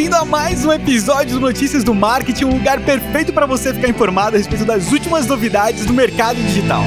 bem-vindo a mais um episódio do Notícias do Marketing, um lugar perfeito para você ficar informado a respeito das últimas novidades do mercado digital.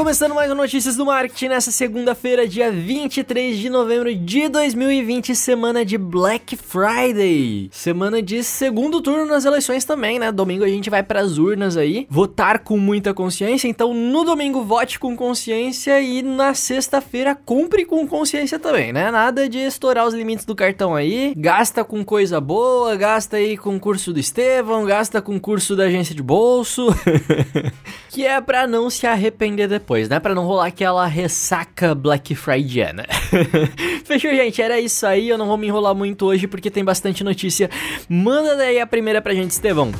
Começando mais Notícias do Marketing nessa segunda-feira, dia 23 de novembro de 2020, semana de Black Friday. Semana de segundo turno nas eleições também, né? Domingo a gente vai para as urnas aí, votar com muita consciência. Então, no domingo vote com consciência e na sexta-feira compre com consciência também, né? Nada de estourar os limites do cartão aí. Gasta com coisa boa, gasta aí com o curso do Estevão, gasta com o curso da agência de bolso, que é para não se arrepender depois depois, né? Pra não rolar aquela ressaca Black Friday, Fechou, gente? Era isso aí. Eu não vou me enrolar muito hoje porque tem bastante notícia. Manda daí a primeira pra gente, Estevão.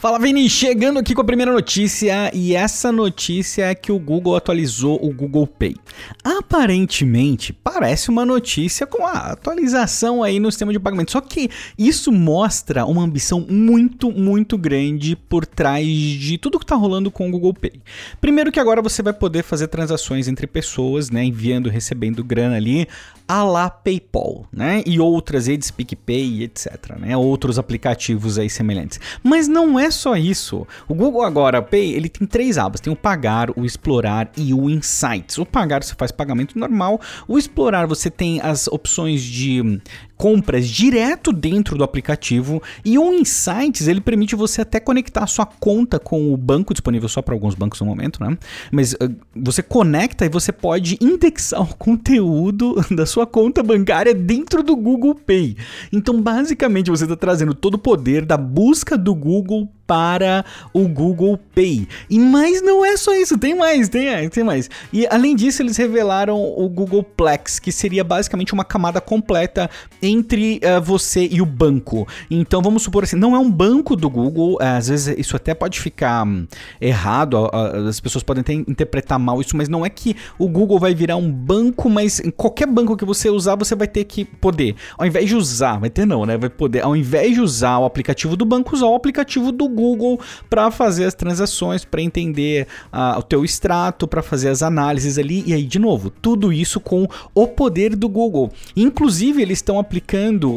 Fala Vini, chegando aqui com a primeira notícia e essa notícia é que o Google atualizou o Google Pay. Aparentemente, parece uma notícia com a atualização aí no sistema de pagamento, só que isso mostra uma ambição muito, muito grande por trás de tudo que está rolando com o Google Pay. Primeiro que agora você vai poder fazer transações entre pessoas, né, enviando e recebendo grana ali a lá PayPal, né? E outras redes PicPay, etc, né? Outros aplicativos aí semelhantes. Mas não é só isso. O Google agora Pay, ele tem três abas, tem o pagar, o explorar e o insights. O pagar você faz pagamento normal, o explorar você tem as opções de compras direto dentro do aplicativo e o Insights ele permite você até conectar a sua conta com o banco disponível só para alguns bancos no momento, né? Mas uh, você conecta e você pode indexar o conteúdo da sua conta bancária dentro do Google Pay. Então, basicamente, você está trazendo todo o poder da busca do Google para o Google Pay. E mais não é só isso, tem mais, tem, tem mais. E além disso, eles revelaram o Google Plex, que seria basicamente uma camada completa entre uh, você e o banco. Então vamos supor assim, não é um banco do Google, uh, às vezes isso até pode ficar um, errado, as pessoas podem até interpretar mal isso, mas não é que o Google vai virar um banco, mas qualquer banco que você usar, você vai ter que poder, ao invés de usar, vai ter não, né? Vai poder, ao invés de usar o aplicativo do banco, usar o aplicativo do Google Google para fazer as transações, para entender uh, o teu extrato, para fazer as análises ali. E aí, de novo, tudo isso com o poder do Google. Inclusive, eles estão aplicando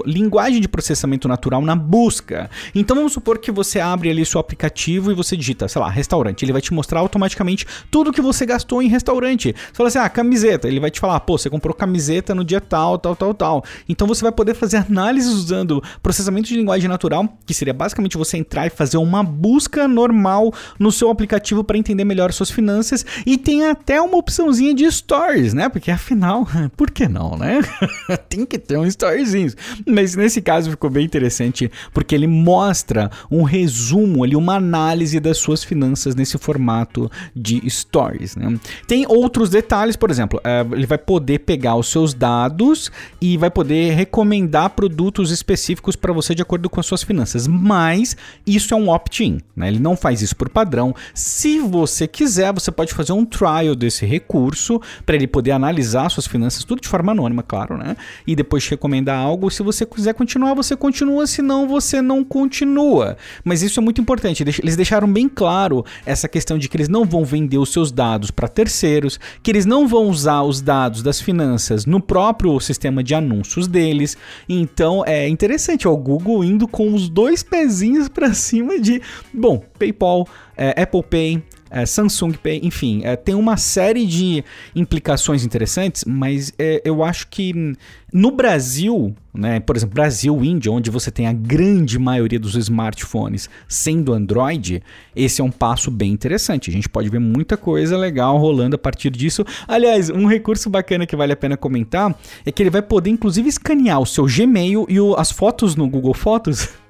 linguagem de processamento natural na busca. Então, vamos supor que você abre ali seu aplicativo e você digita, sei lá, restaurante. Ele vai te mostrar automaticamente tudo que você gastou em restaurante. Você fala assim, ah, camiseta. Ele vai te falar, pô, você comprou camiseta no dia tal, tal, tal, tal. Então, você vai poder fazer análises usando processamento de linguagem natural, que seria basicamente você entrar e fazer uma busca normal no seu aplicativo para entender melhor suas finanças e tem até uma opçãozinha de stories, né? Porque afinal, por que não, né? tem que ter um storyzinho. Mas nesse caso ficou bem interessante porque ele mostra um resumo ali, uma análise das suas finanças nesse formato de stories, né? Tem outros detalhes, por exemplo, eh, ele vai poder pegar os seus dados e vai poder recomendar produtos específicos para você de acordo com as suas finanças, mas isso é um opt-in, né? Ele não faz isso por padrão. Se você quiser, você pode fazer um trial desse recurso para ele poder analisar suas finanças, tudo de forma anônima, claro, né? E depois te recomendar algo. Se você quiser continuar, você continua, se não, você não continua. Mas isso é muito importante. Eles deixaram bem claro essa questão de que eles não vão vender os seus dados para terceiros, que eles não vão usar os dados das finanças no próprio sistema de anúncios deles. Então é interessante, ó, o Google indo com os dois pezinhos para cima de bom, PayPal, é, Apple Pay, é, Samsung Pay, enfim, é, tem uma série de implicações interessantes, mas é, eu acho que no Brasil, né, por exemplo, Brasil, Índia, onde você tem a grande maioria dos smartphones sendo Android, esse é um passo bem interessante. A gente pode ver muita coisa legal rolando a partir disso. Aliás, um recurso bacana que vale a pena comentar é que ele vai poder inclusive escanear o seu Gmail e o, as fotos no Google Fotos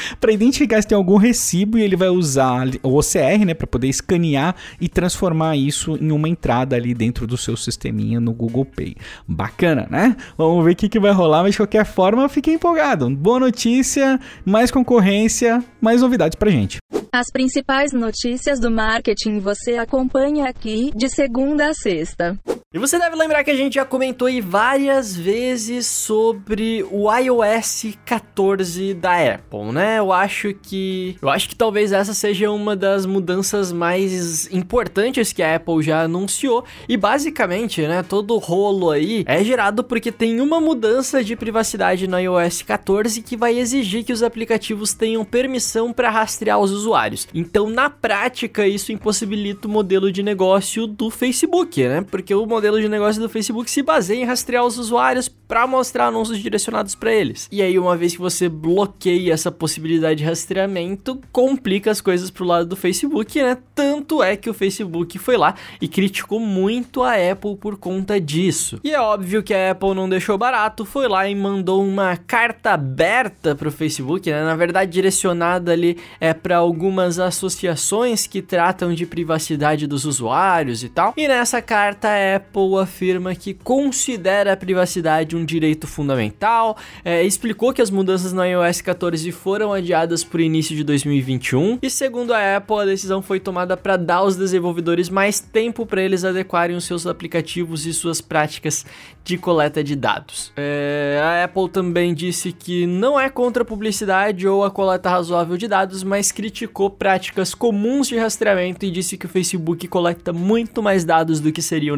para identificar se tem algum recibo e ele vai usar o OCR, né, para poder escanear e transformar isso em uma entrada ali dentro do seu sisteminha no Google Pay. Bacana, né? Vamos ver o que, que vai rolar, mas de qualquer forma, fiquei empolgado. Boa notícia, mais concorrência, mais novidades pra gente. As principais notícias do marketing você acompanha aqui de segunda a sexta. E você deve lembrar que a gente já comentou aí várias vezes sobre o iOS 14 da Apple, né? Eu acho que eu acho que talvez essa seja uma das mudanças mais importantes que a Apple já anunciou e basicamente, né, todo o rolo aí é gerado porque tem uma mudança de privacidade no iOS 14 que vai exigir que os aplicativos tenham permissão para rastrear os usuários. Então, na prática, isso impossibilita o modelo de negócio do Facebook, né? Porque o modelo de negócio do Facebook se baseia em rastrear os usuários para mostrar anúncios direcionados para eles. E aí, uma vez que você bloqueia essa possibilidade de rastreamento, complica as coisas pro lado do Facebook, né? Tanto é que o Facebook foi lá e criticou muito a Apple por conta disso. E é óbvio que a Apple não deixou barato, foi lá e mandou uma carta aberta pro Facebook, né? Na verdade, direcionada ali é para algumas associações que tratam de privacidade dos usuários e tal. E nessa carta a Apple afirma que considera a privacidade um direito fundamental, é, explicou que as mudanças no iOS 14 foram adiadas para o início de 2021 e segundo a Apple a decisão foi tomada para dar aos desenvolvedores mais tempo para eles adequarem os seus aplicativos e suas práticas de coleta de dados. É, a Apple também disse que não é contra a publicidade ou a coleta razoável de dados, mas criticou práticas comuns de rastreamento e disse que o Facebook coleta muito mais dados do que seriam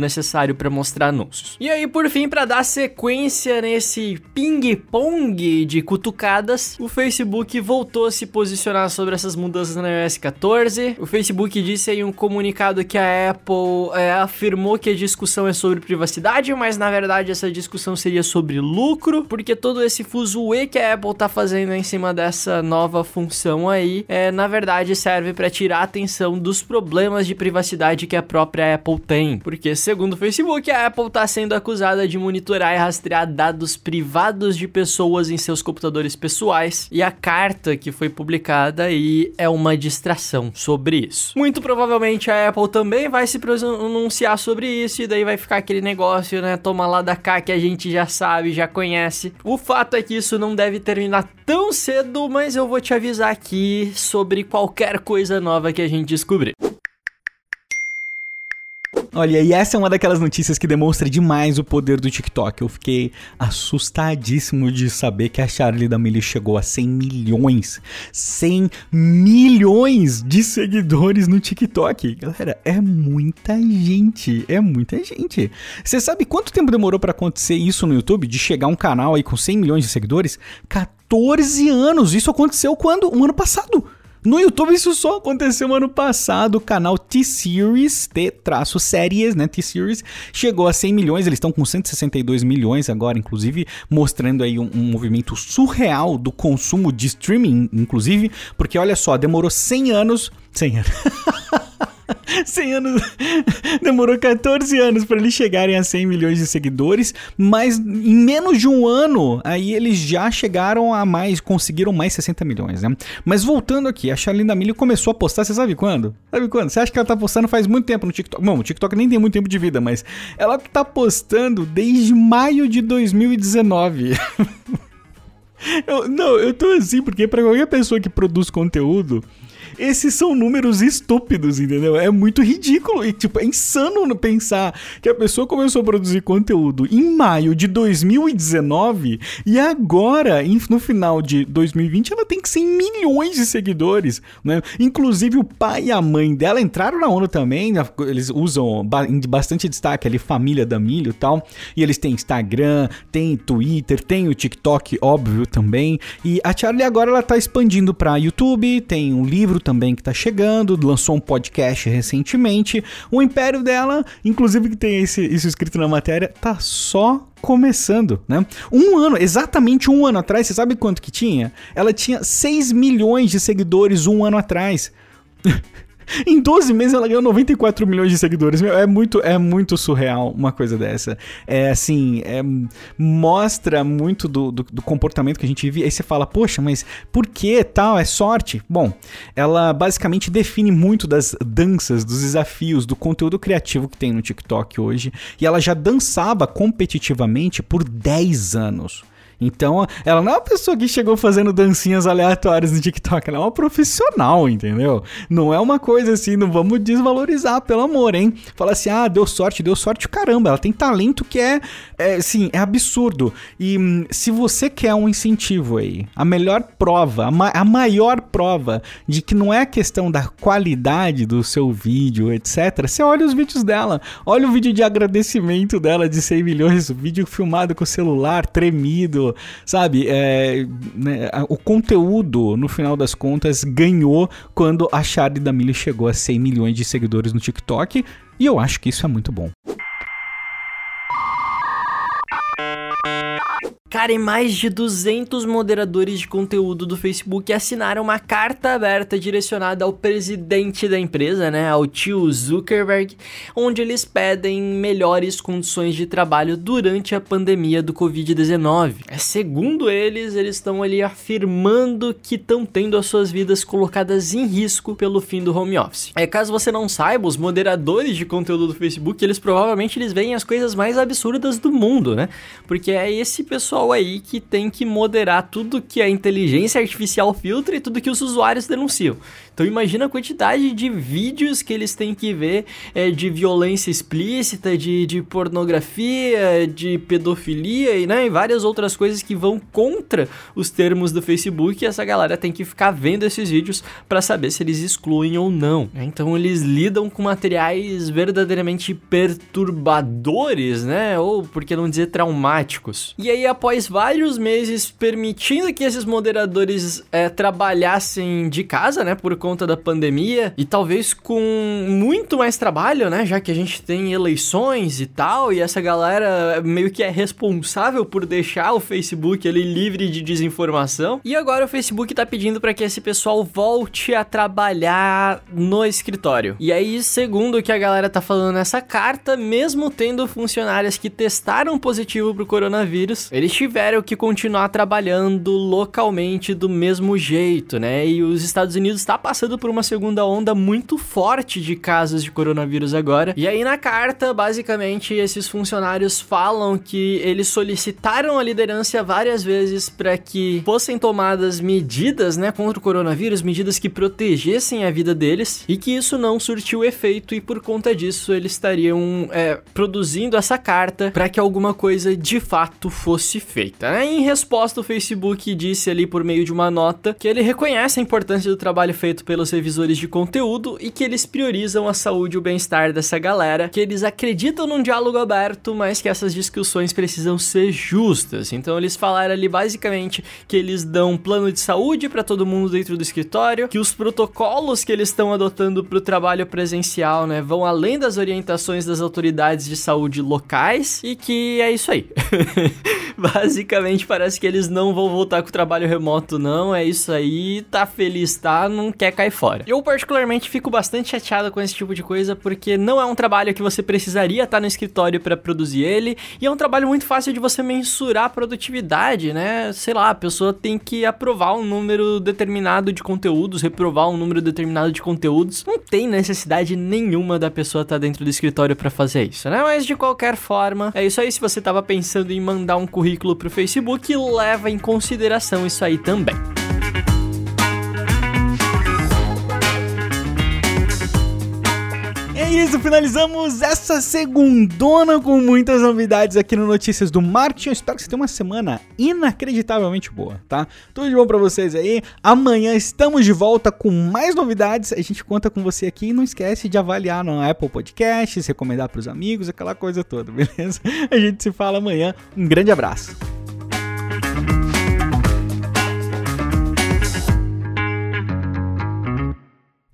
para mostrar anúncios. E aí, por fim, para dar sequência nesse ping-pong de cutucadas, o Facebook voltou a se posicionar sobre essas mudanças na iOS 14. O Facebook disse em um comunicado que a Apple é, afirmou que a discussão é sobre privacidade, mas na verdade verdade essa discussão seria sobre lucro, porque todo esse fuzuê que a Apple tá fazendo em cima dessa nova função aí, é, na verdade serve para tirar a atenção dos problemas de privacidade que a própria Apple tem. Porque segundo o Facebook, a Apple tá sendo acusada de monitorar e rastrear dados privados de pessoas em seus computadores pessoais, e a carta que foi publicada aí é uma distração sobre isso. Muito provavelmente a Apple também vai se pronunciar sobre isso e daí vai ficar aquele negócio, né, toma lá da cá que a gente já sabe, já conhece. O fato é que isso não deve terminar tão cedo, mas eu vou te avisar aqui sobre qualquer coisa nova que a gente descobrir. Olha, e essa é uma daquelas notícias que demonstra demais o poder do TikTok. Eu fiquei assustadíssimo de saber que a Charlie D'Amelio chegou a 100 milhões. 100 milhões de seguidores no TikTok. Galera, é muita gente. É muita gente. Você sabe quanto tempo demorou para acontecer isso no YouTube? De chegar um canal aí com 100 milhões de seguidores? 14 anos. Isso aconteceu quando? Um ano passado. No YouTube isso só aconteceu ano passado, o canal T-Series, T-Séries, né, T-Series, chegou a 100 milhões, eles estão com 162 milhões agora, inclusive, mostrando aí um, um, movimento surreal do consumo de streaming, inclusive, porque olha só, demorou 100 anos, 100 anos... 100 anos. Demorou 14 anos para eles chegarem a 100 milhões de seguidores, mas em menos de um ano, aí eles já chegaram a mais, conseguiram mais 60 milhões, né? Mas voltando aqui, a Charlene D'Amelio começou a postar, você sabe quando? Sabe quando? Você acha que ela tá postando faz muito tempo no TikTok? Bom, o TikTok nem tem muito tempo de vida, mas ela tá postando desde maio de 2019. eu, não, eu tô assim porque para qualquer pessoa que produz conteúdo, esses são números estúpidos, entendeu? É muito ridículo e, tipo, é insano pensar que a pessoa começou a produzir conteúdo em maio de 2019 e agora, no final de 2020, ela tem 100 milhões de seguidores, né? Inclusive o pai e a mãe dela entraram na ONU também, eles usam bastante destaque ali, família da milho e tal, e eles têm Instagram, tem Twitter, tem o TikTok, óbvio, também, e a Charlie agora ela tá expandindo para YouTube, tem um livro também que tá chegando, lançou um podcast recentemente. O império dela, inclusive que tem esse, isso escrito na matéria, tá só começando, né? Um ano, exatamente um ano atrás, você sabe quanto que tinha? Ela tinha 6 milhões de seguidores um ano atrás. Em 12 meses ela ganhou 94 milhões de seguidores. Meu, é muito, é muito surreal uma coisa dessa. É assim, é, mostra muito do, do, do, comportamento que a gente vive. Aí você fala, poxa, mas por que tal? É sorte? Bom, ela basicamente define muito das danças, dos desafios, do conteúdo criativo que tem no TikTok hoje. E ela já dançava competitivamente por 10 anos. Então, ela não é uma pessoa que chegou fazendo dancinhas aleatórias no TikTok, ela é uma profissional, entendeu? Não é uma coisa assim, não vamos desvalorizar, pelo amor, hein? Fala assim, ah, deu sorte, deu sorte, caramba, ela tem talento que é, é assim, é absurdo. E hum, se você quer um incentivo aí, a melhor prova, a, ma a maior prova de que não é questão da qualidade do seu vídeo, etc., você olha os vídeos dela, olha o vídeo de agradecimento dela de 100 milhões, o vídeo filmado com o celular tremido, sabe? É, né, o conteúdo, no final das contas, ganhou quando a Charlie D'Amelio chegou a 100 milhões de seguidores no TikTok, e eu acho que isso é muito bom. Cara, e mais de 200 moderadores de conteúdo do Facebook assinaram uma carta aberta direcionada ao presidente da empresa, né, ao tio Zuckerberg, onde eles pedem melhores condições de trabalho durante a pandemia do Covid-19. É, segundo eles, eles estão ali afirmando que estão tendo as suas vidas colocadas em risco pelo fim do home office. É, caso você não saiba, os moderadores de conteúdo do Facebook, eles provavelmente eles veem as coisas mais absurdas do mundo, né? Porque é esse pessoal pessoal aí que tem que moderar tudo que a inteligência artificial filtra e tudo que os usuários denunciam. Então imagina a quantidade de vídeos que eles têm que ver é, de violência explícita, de, de pornografia, de pedofilia e, né, e várias outras coisas que vão contra os termos do Facebook. E essa galera tem que ficar vendo esses vídeos para saber se eles excluem ou não. Então eles lidam com materiais verdadeiramente perturbadores, né? Ou por que não dizer traumáticos. E aí, após vários meses permitindo que esses moderadores é, trabalhassem de casa, né? Por conta da pandemia e talvez com muito mais trabalho, né? Já que a gente tem eleições e tal, e essa galera meio que é responsável por deixar o Facebook ali livre de desinformação. E agora o Facebook tá pedindo para que esse pessoal volte a trabalhar no escritório. E aí, segundo o que a galera tá falando nessa carta, mesmo tendo funcionários que testaram positivo pro coronavírus, eles tiveram que continuar trabalhando localmente do mesmo jeito, né? E os Estados Unidos tá passando passando por uma segunda onda muito forte de casos de coronavírus agora. E aí na carta, basicamente, esses funcionários falam que eles solicitaram a liderança várias vezes para que fossem tomadas medidas, né, contra o coronavírus, medidas que protegessem a vida deles, e que isso não surtiu efeito e por conta disso eles estariam é, produzindo essa carta para que alguma coisa de fato fosse feita. Né? Em resposta, o Facebook disse ali por meio de uma nota que ele reconhece a importância do trabalho feito pelos revisores de conteúdo e que eles priorizam a saúde e o bem-estar dessa galera, que eles acreditam num diálogo aberto, mas que essas discussões precisam ser justas. Então eles falaram ali basicamente que eles dão um plano de saúde para todo mundo dentro do escritório, que os protocolos que eles estão adotando para o trabalho presencial, né, vão além das orientações das autoridades de saúde locais e que é isso aí. Basicamente parece que eles não vão voltar com o trabalho remoto não, é isso aí, tá feliz, tá, não quer cai fora. Eu, particularmente, fico bastante chateado com esse tipo de coisa, porque não é um trabalho que você precisaria estar no escritório para produzir ele, e é um trabalho muito fácil de você mensurar a produtividade, né? Sei lá, a pessoa tem que aprovar um número determinado de conteúdos, reprovar um número determinado de conteúdos. Não tem necessidade nenhuma da pessoa estar dentro do escritório para fazer isso, né? Mas de qualquer forma, é isso aí. Se você tava pensando em mandar um currículo pro Facebook, leva em consideração isso aí também. É isso, finalizamos essa segundona com muitas novidades aqui no Notícias do Martin. Eu espero que você tenha uma semana inacreditavelmente boa, tá? Tudo de bom para vocês aí. Amanhã estamos de volta com mais novidades. A gente conta com você aqui e não esquece de avaliar no Apple Podcasts, recomendar para os amigos, aquela coisa toda, beleza? A gente se fala amanhã. Um grande abraço.